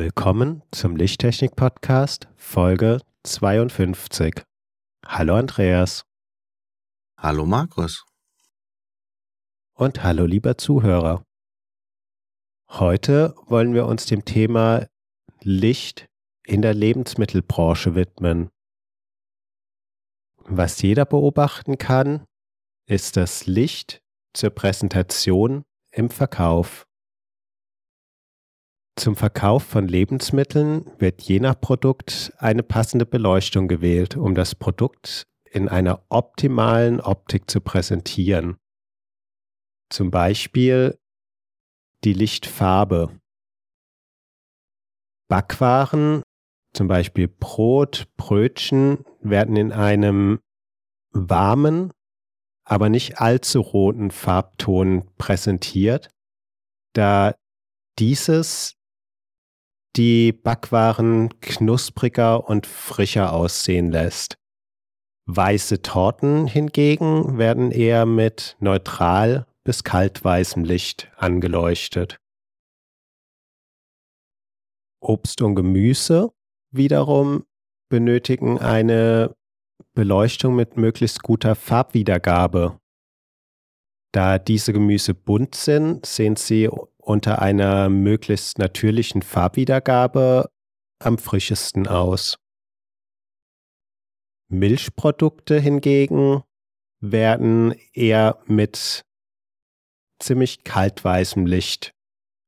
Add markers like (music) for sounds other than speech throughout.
Willkommen zum Lichttechnik-Podcast, Folge 52. Hallo Andreas. Hallo Markus. Und hallo lieber Zuhörer. Heute wollen wir uns dem Thema Licht in der Lebensmittelbranche widmen. Was jeder beobachten kann, ist das Licht zur Präsentation im Verkauf. Zum Verkauf von Lebensmitteln wird je nach Produkt eine passende Beleuchtung gewählt, um das Produkt in einer optimalen Optik zu präsentieren. Zum Beispiel die Lichtfarbe. Backwaren, zum Beispiel Brot, Brötchen, werden in einem warmen, aber nicht allzu roten Farbton präsentiert, da dieses die Backwaren knuspriger und frischer aussehen lässt. Weiße Torten hingegen werden eher mit neutral bis kaltweißem Licht angeleuchtet. Obst und Gemüse wiederum benötigen eine Beleuchtung mit möglichst guter Farbwiedergabe. Da diese Gemüse bunt sind, sehen sie unter einer möglichst natürlichen Farbwiedergabe am frischesten aus. Milchprodukte hingegen werden eher mit ziemlich kaltweißem Licht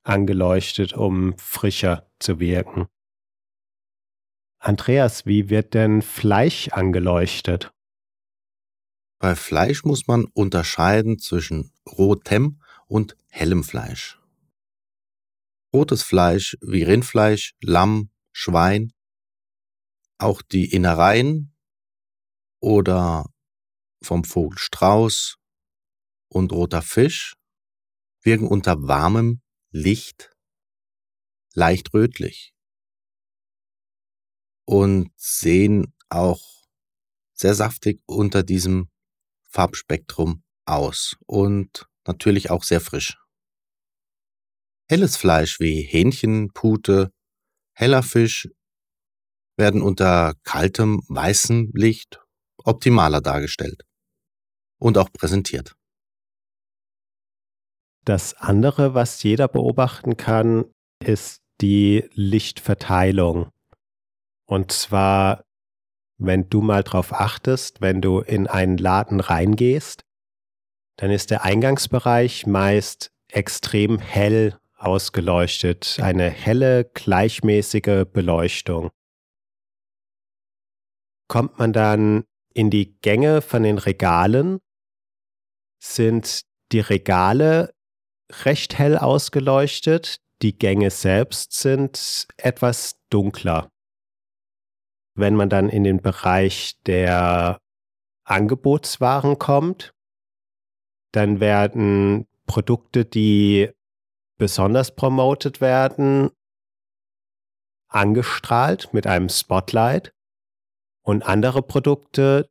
angeleuchtet, um frischer zu wirken. Andreas, wie wird denn Fleisch angeleuchtet? Bei Fleisch muss man unterscheiden zwischen rotem und hellem Fleisch. Rotes Fleisch wie Rindfleisch, Lamm, Schwein, auch die Innereien oder vom Vogel Strauß und roter Fisch wirken unter warmem Licht leicht rötlich und sehen auch sehr saftig unter diesem Farbspektrum aus und natürlich auch sehr frisch. Helles Fleisch wie Hähnchen, Pute, heller Fisch werden unter kaltem weißem Licht optimaler dargestellt und auch präsentiert. Das andere, was jeder beobachten kann, ist die Lichtverteilung. Und zwar, wenn du mal drauf achtest, wenn du in einen Laden reingehst, dann ist der Eingangsbereich meist extrem hell ausgeleuchtet, eine helle, gleichmäßige Beleuchtung. Kommt man dann in die Gänge von den Regalen, sind die Regale recht hell ausgeleuchtet, die Gänge selbst sind etwas dunkler. Wenn man dann in den Bereich der Angebotswaren kommt, dann werden Produkte, die besonders promotet werden, angestrahlt mit einem Spotlight und andere Produkte,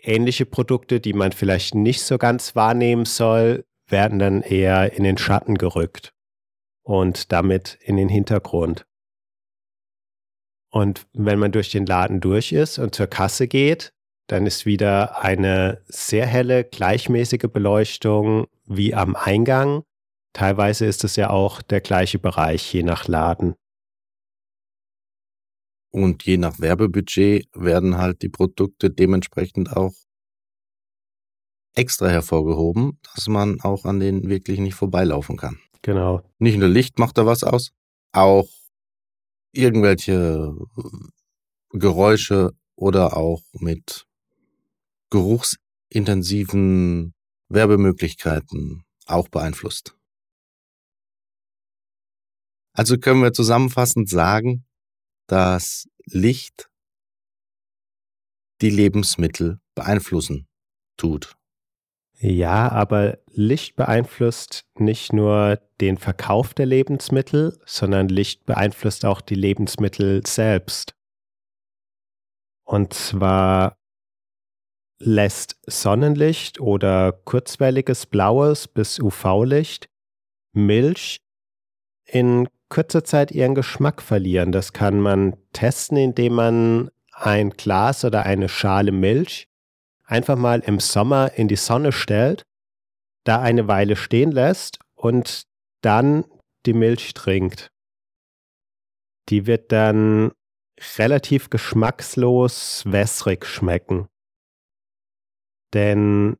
ähnliche Produkte, die man vielleicht nicht so ganz wahrnehmen soll, werden dann eher in den Schatten gerückt und damit in den Hintergrund. Und wenn man durch den Laden durch ist und zur Kasse geht, dann ist wieder eine sehr helle, gleichmäßige Beleuchtung wie am Eingang. Teilweise ist es ja auch der gleiche Bereich, je nach Laden. Und je nach Werbebudget werden halt die Produkte dementsprechend auch extra hervorgehoben, dass man auch an denen wirklich nicht vorbeilaufen kann. Genau. Nicht nur Licht macht da was aus, auch irgendwelche Geräusche oder auch mit geruchsintensiven Werbemöglichkeiten auch beeinflusst. Also können wir zusammenfassend sagen, dass Licht die Lebensmittel beeinflussen tut. Ja, aber Licht beeinflusst nicht nur den Verkauf der Lebensmittel, sondern Licht beeinflusst auch die Lebensmittel selbst. Und zwar lässt Sonnenlicht oder kurzwelliges blaues bis UV-Licht Milch in kurzer Zeit ihren Geschmack verlieren. Das kann man testen, indem man ein Glas oder eine Schale Milch einfach mal im Sommer in die Sonne stellt, da eine Weile stehen lässt und dann die Milch trinkt. Die wird dann relativ geschmackslos wässrig schmecken. Denn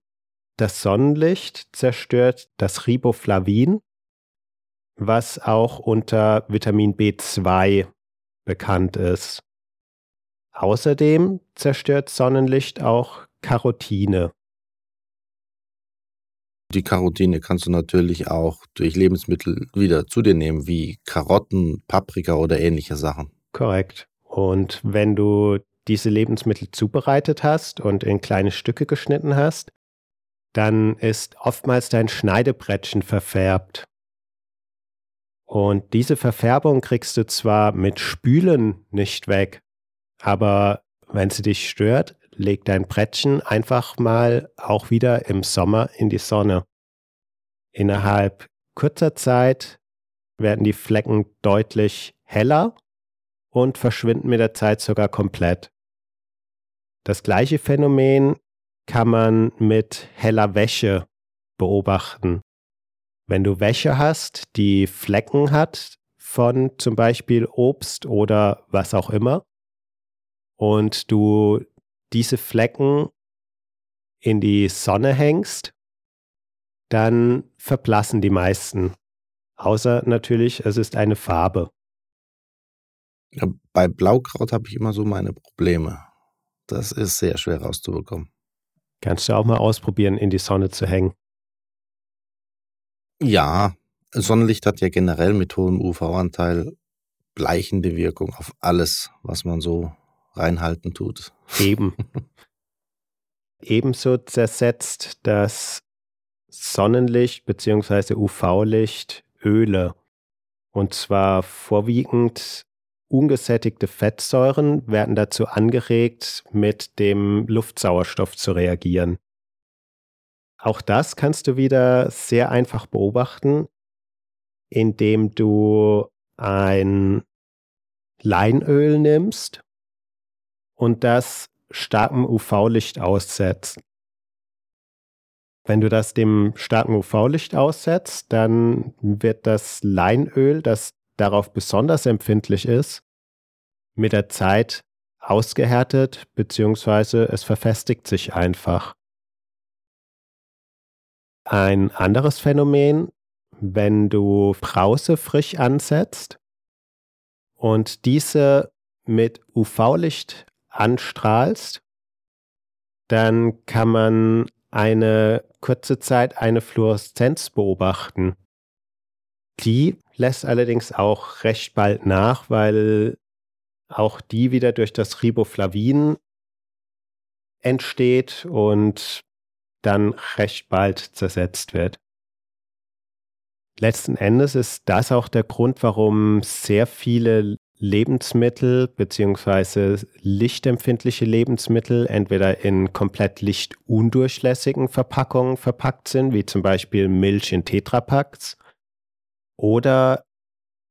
das Sonnenlicht zerstört das Riboflavin, was auch unter Vitamin B2 bekannt ist. Außerdem zerstört Sonnenlicht auch Karotine. Die Karotine kannst du natürlich auch durch Lebensmittel wieder zu dir nehmen, wie Karotten, Paprika oder ähnliche Sachen. Korrekt. Und wenn du diese Lebensmittel zubereitet hast und in kleine Stücke geschnitten hast, dann ist oftmals dein Schneidebrettchen verfärbt. Und diese Verfärbung kriegst du zwar mit Spülen nicht weg, aber wenn sie dich stört, leg dein Brettchen einfach mal auch wieder im Sommer in die Sonne. Innerhalb kurzer Zeit werden die Flecken deutlich heller und verschwinden mit der Zeit sogar komplett. Das gleiche Phänomen kann man mit heller Wäsche beobachten. Wenn du Wäsche hast, die Flecken hat von zum Beispiel Obst oder was auch immer, und du diese Flecken in die Sonne hängst, dann verblassen die meisten. Außer natürlich, es ist eine Farbe. Ja, bei Blaukraut habe ich immer so meine Probleme. Das ist sehr schwer rauszubekommen. Kannst du auch mal ausprobieren, in die Sonne zu hängen? Ja, Sonnenlicht hat ja generell mit hohem UV-Anteil bleichende Wirkung auf alles, was man so reinhalten tut. Eben. (laughs) Ebenso zersetzt das Sonnenlicht bzw. UV-Licht Öle. Und zwar vorwiegend ungesättigte Fettsäuren werden dazu angeregt, mit dem Luftsauerstoff zu reagieren. Auch das kannst du wieder sehr einfach beobachten, indem du ein Leinöl nimmst und das starkem UV-Licht aussetzt. Wenn du das dem starken UV-Licht aussetzt, dann wird das Leinöl, das darauf besonders empfindlich ist, mit der Zeit ausgehärtet bzw. es verfestigt sich einfach. Ein anderes Phänomen, wenn du Brause frisch ansetzt und diese mit UV-Licht anstrahlst, dann kann man eine kurze Zeit eine Fluoreszenz beobachten. Die lässt allerdings auch recht bald nach, weil auch die wieder durch das Riboflavin entsteht und dann recht bald zersetzt wird. Letzten Endes ist das auch der Grund, warum sehr viele Lebensmittel beziehungsweise lichtempfindliche Lebensmittel entweder in komplett lichtundurchlässigen Verpackungen verpackt sind, wie zum Beispiel Milch in Tetrapacks, oder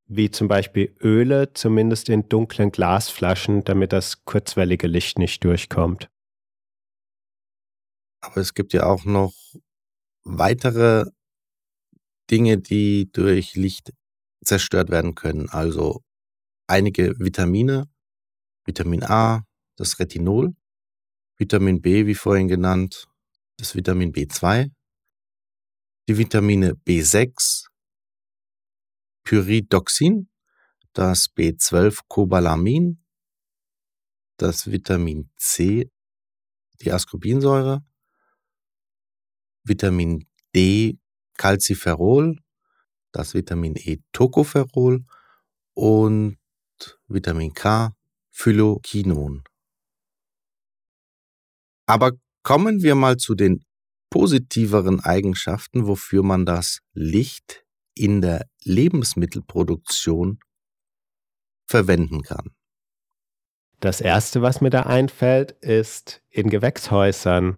wie zum Beispiel Öle, zumindest in dunklen Glasflaschen, damit das kurzwellige Licht nicht durchkommt. Aber es gibt ja auch noch weitere Dinge, die durch Licht zerstört werden können. Also einige Vitamine, Vitamin A, das Retinol, Vitamin B, wie vorhin genannt, das Vitamin B2, die Vitamine B6, Pyridoxin, das B12-Cobalamin, das Vitamin C, die Ascorbinsäure, Vitamin D, Calciferol, das Vitamin E Tocopherol und Vitamin K Phylokinon. Aber kommen wir mal zu den positiveren Eigenschaften, wofür man das Licht in der Lebensmittelproduktion verwenden kann. Das erste, was mir da einfällt, ist in Gewächshäusern,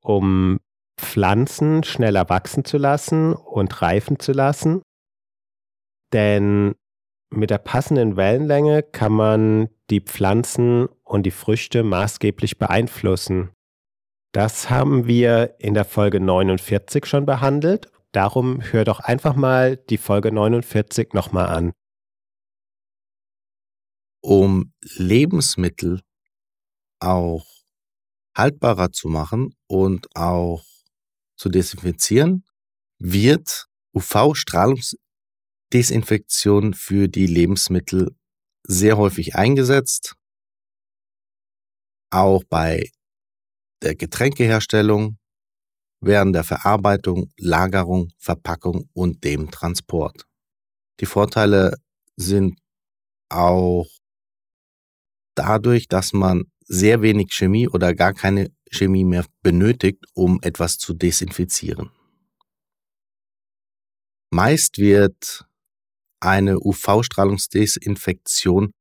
um Pflanzen schneller wachsen zu lassen und reifen zu lassen. Denn mit der passenden Wellenlänge kann man die Pflanzen und die Früchte maßgeblich beeinflussen. Das haben wir in der Folge 49 schon behandelt. Darum hör doch einfach mal die Folge 49 nochmal an. Um Lebensmittel auch haltbarer zu machen und auch zu desinfizieren, wird UV-Strahlungsdesinfektion für die Lebensmittel sehr häufig eingesetzt. Auch bei der Getränkeherstellung, während der Verarbeitung, Lagerung, Verpackung und dem Transport. Die Vorteile sind auch dadurch, dass man sehr wenig Chemie oder gar keine Chemie mehr benötigt, um etwas zu desinfizieren. Meist wird eine UV-Strahlungsdesinfektion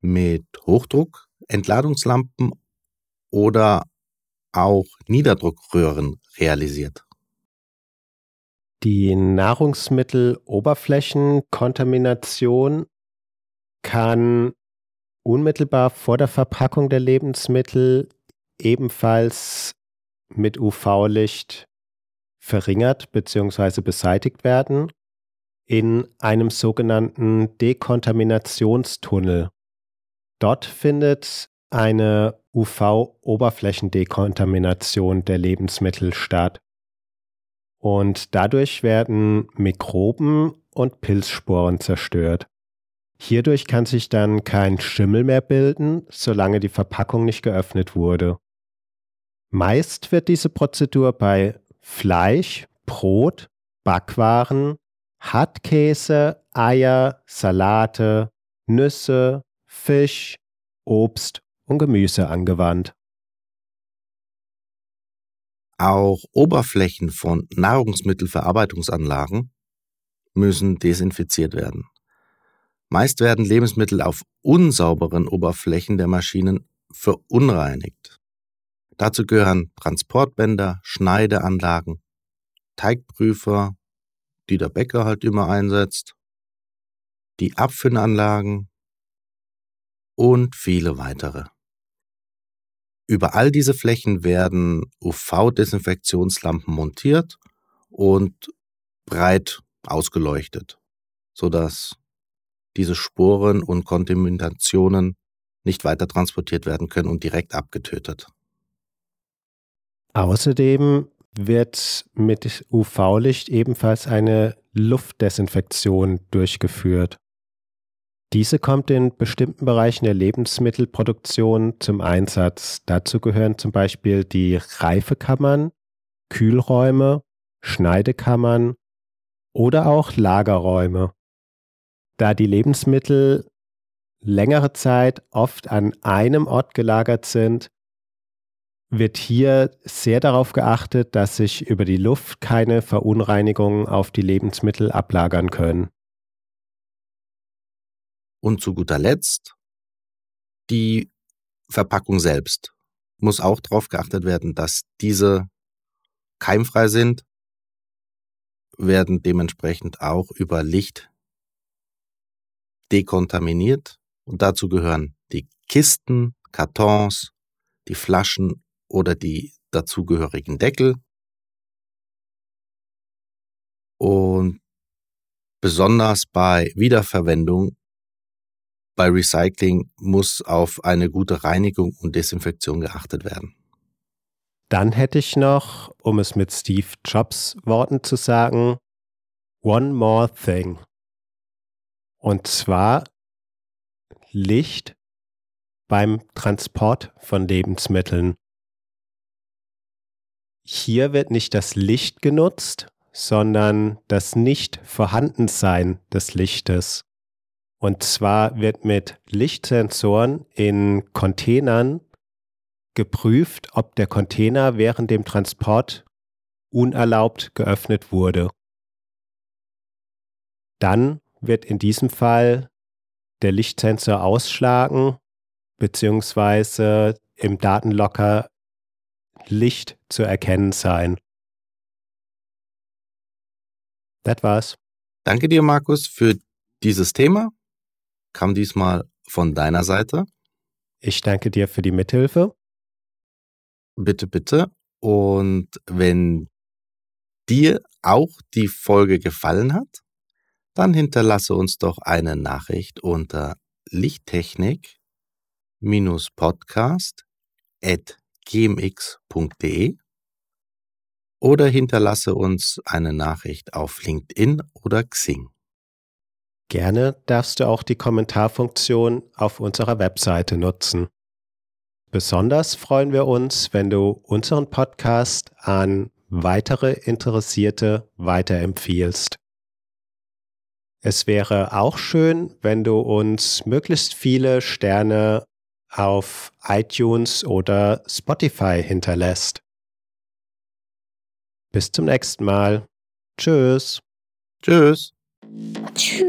mit Hochdruck, Entladungslampen oder auch Niederdruckröhren realisiert. Die Nahrungsmitteloberflächenkontamination kann unmittelbar vor der Verpackung der Lebensmittel ebenfalls mit UV-Licht verringert bzw. beseitigt werden in einem sogenannten Dekontaminationstunnel. Dort findet eine UV-Oberflächendekontamination der Lebensmittel statt. Und dadurch werden Mikroben und Pilzsporen zerstört. Hierdurch kann sich dann kein Schimmel mehr bilden, solange die Verpackung nicht geöffnet wurde. Meist wird diese Prozedur bei Fleisch, Brot, Backwaren, Hartkäse, Eier, Salate, Nüsse, Fisch, Obst und Gemüse angewandt. Auch Oberflächen von Nahrungsmittelverarbeitungsanlagen müssen desinfiziert werden. Meist werden Lebensmittel auf unsauberen Oberflächen der Maschinen verunreinigt. Dazu gehören Transportbänder, Schneideanlagen, Teigprüfer, die der Bäcker halt immer einsetzt, die Abfünnanlagen und viele weitere. Über all diese Flächen werden UV-Desinfektionslampen montiert und breit ausgeleuchtet, sodass diese Sporen und Kontaminationen nicht weiter transportiert werden können und direkt abgetötet. Außerdem wird mit UV-Licht ebenfalls eine Luftdesinfektion durchgeführt. Diese kommt in bestimmten Bereichen der Lebensmittelproduktion zum Einsatz. Dazu gehören zum Beispiel die Reifekammern, Kühlräume, Schneidekammern oder auch Lagerräume. Da die Lebensmittel längere Zeit oft an einem Ort gelagert sind, wird hier sehr darauf geachtet, dass sich über die Luft keine Verunreinigungen auf die Lebensmittel ablagern können. Und zu guter Letzt die Verpackung selbst. Muss auch darauf geachtet werden, dass diese keimfrei sind, werden dementsprechend auch über Licht dekontaminiert und dazu gehören die Kisten, Kartons, die Flaschen oder die dazugehörigen Deckel. Und besonders bei Wiederverwendung, bei Recycling muss auf eine gute Reinigung und Desinfektion geachtet werden. Dann hätte ich noch, um es mit Steve Jobs Worten zu sagen, One More Thing. Und zwar Licht beim Transport von Lebensmitteln. Hier wird nicht das Licht genutzt, sondern das Nicht-Vorhandensein des Lichtes. Und zwar wird mit Lichtsensoren in Containern geprüft, ob der Container während dem Transport unerlaubt geöffnet wurde. Dann wird in diesem Fall der Lichtsensor ausschlagen, beziehungsweise im Datenlocker Licht zu erkennen sein. Das war's. Danke dir, Markus, für dieses Thema. Kam diesmal von deiner Seite. Ich danke dir für die Mithilfe. Bitte, bitte. Und wenn dir auch die Folge gefallen hat, dann hinterlasse uns doch eine Nachricht unter lichttechnik-podcast.gmx.de oder hinterlasse uns eine Nachricht auf LinkedIn oder Xing. Gerne darfst du auch die Kommentarfunktion auf unserer Webseite nutzen. Besonders freuen wir uns, wenn du unseren Podcast an weitere Interessierte weiterempfiehlst. Es wäre auch schön, wenn du uns möglichst viele Sterne auf iTunes oder Spotify hinterlässt. Bis zum nächsten Mal. Tschüss. Tschüss. Tschüss.